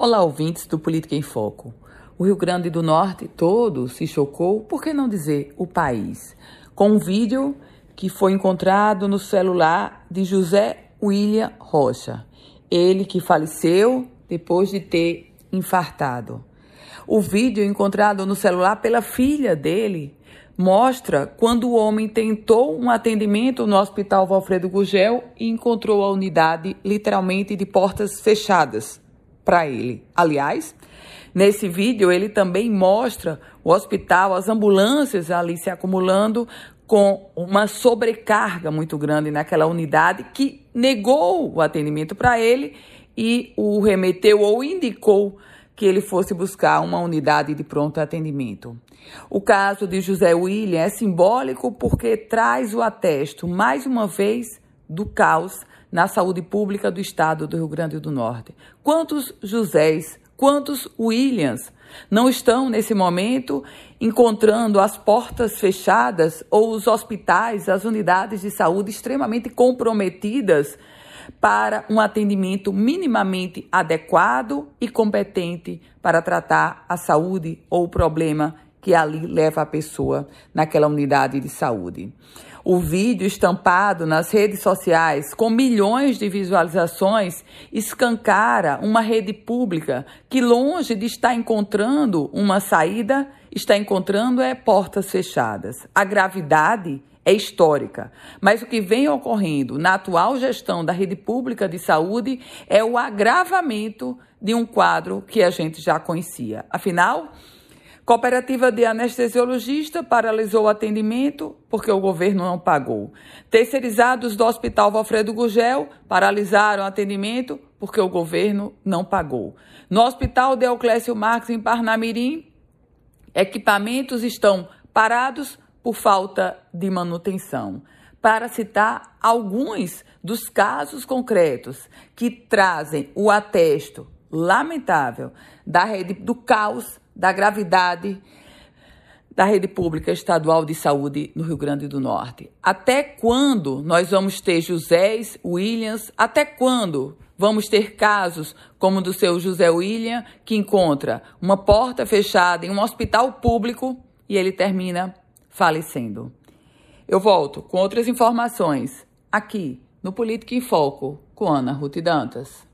Olá, ouvintes do Política em Foco. O Rio Grande do Norte todo se chocou, por que não dizer o país, com um vídeo que foi encontrado no celular de José William Rocha, ele que faleceu depois de ter infartado. O vídeo encontrado no celular pela filha dele mostra quando o homem tentou um atendimento no Hospital Valfredo Gugel e encontrou a unidade literalmente de portas fechadas para ele. Aliás, nesse vídeo ele também mostra o hospital, as ambulâncias ali se acumulando com uma sobrecarga muito grande naquela unidade que negou o atendimento para ele e o remeteu ou indicou que ele fosse buscar uma unidade de pronto atendimento. O caso de José William é simbólico porque traz o atesto, mais uma vez, do caos na saúde pública do estado do Rio Grande do Norte. Quantos Josés, quantos Williams não estão nesse momento encontrando as portas fechadas ou os hospitais, as unidades de saúde extremamente comprometidas para um atendimento minimamente adequado e competente para tratar a saúde ou o problema que ali leva a pessoa naquela unidade de saúde. O vídeo estampado nas redes sociais com milhões de visualizações escancara uma rede pública que, longe de estar encontrando uma saída, está encontrando é portas fechadas. A gravidade é histórica, mas o que vem ocorrendo na atual gestão da rede pública de saúde é o agravamento de um quadro que a gente já conhecia. Afinal, Cooperativa de anestesiologista paralisou o atendimento porque o governo não pagou. Terceirizados do Hospital Valfredo Gugel paralisaram o atendimento porque o governo não pagou. No Hospital Deoclésio Marques, em Parnamirim, equipamentos estão parados por falta de manutenção. Para citar alguns dos casos concretos que trazem o atesto lamentável da rede do caos da gravidade da rede pública estadual de saúde no Rio Grande do Norte. Até quando nós vamos ter Josés, Williams? Até quando vamos ter casos como o do seu José William, que encontra uma porta fechada em um hospital público e ele termina falecendo? Eu volto com outras informações aqui no Política em Foco com Ana Ruth Dantas.